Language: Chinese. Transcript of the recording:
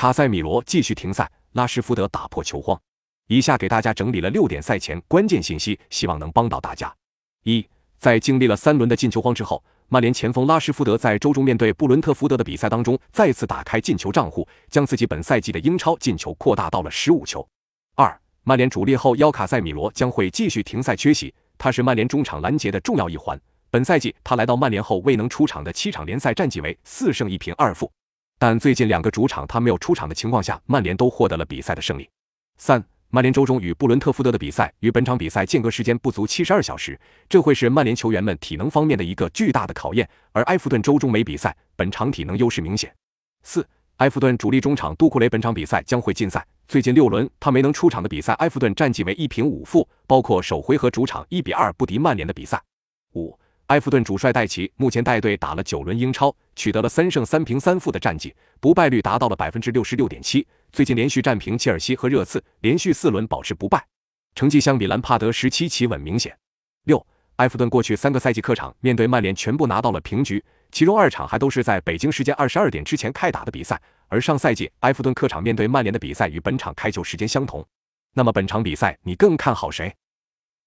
卡塞米罗继续停赛，拉什福德打破球荒。以下给大家整理了六点赛前关键信息，希望能帮到大家。一，在经历了三轮的进球荒之后，曼联前锋拉什福德在周中面对布伦特福德的比赛当中再次打开进球账户，将自己本赛季的英超进球扩大到了十五球。二，曼联主力后腰卡塞米罗将会继续停赛缺席，他是曼联中场拦截的重要一环。本赛季他来到曼联后未能出场的七场联赛战绩为四胜一平二负，但最近两个主场他没有出场的情况下，曼联都获得了比赛的胜利。三。曼联周中与布伦特福德的比赛与本场比赛间隔时间不足七十二小时，这会是曼联球员们体能方面的一个巨大的考验。而埃弗顿周中没比赛，本场体能优势明显。四，埃弗顿主力中场杜库雷本场比赛将会禁赛，最近六轮他没能出场的比赛，埃弗顿战绩为一平五负，包括首回合主场一比二不敌曼联的比赛。五。埃弗顿主帅戴奇目前带队打了九轮英超，取得了三胜三平三负的战绩，不败率达到了百分之六十六点七。最近连续战平切尔西和热刺，连续四轮保持不败，成绩相比兰帕德时期企稳明显。六，埃弗顿过去三个赛季客场面对曼联全部拿到了平局，其中二场还都是在北京时间二十二点之前开打的比赛。而上赛季埃弗顿客场面对曼联的比赛与本场开球时间相同。那么本场比赛你更看好谁？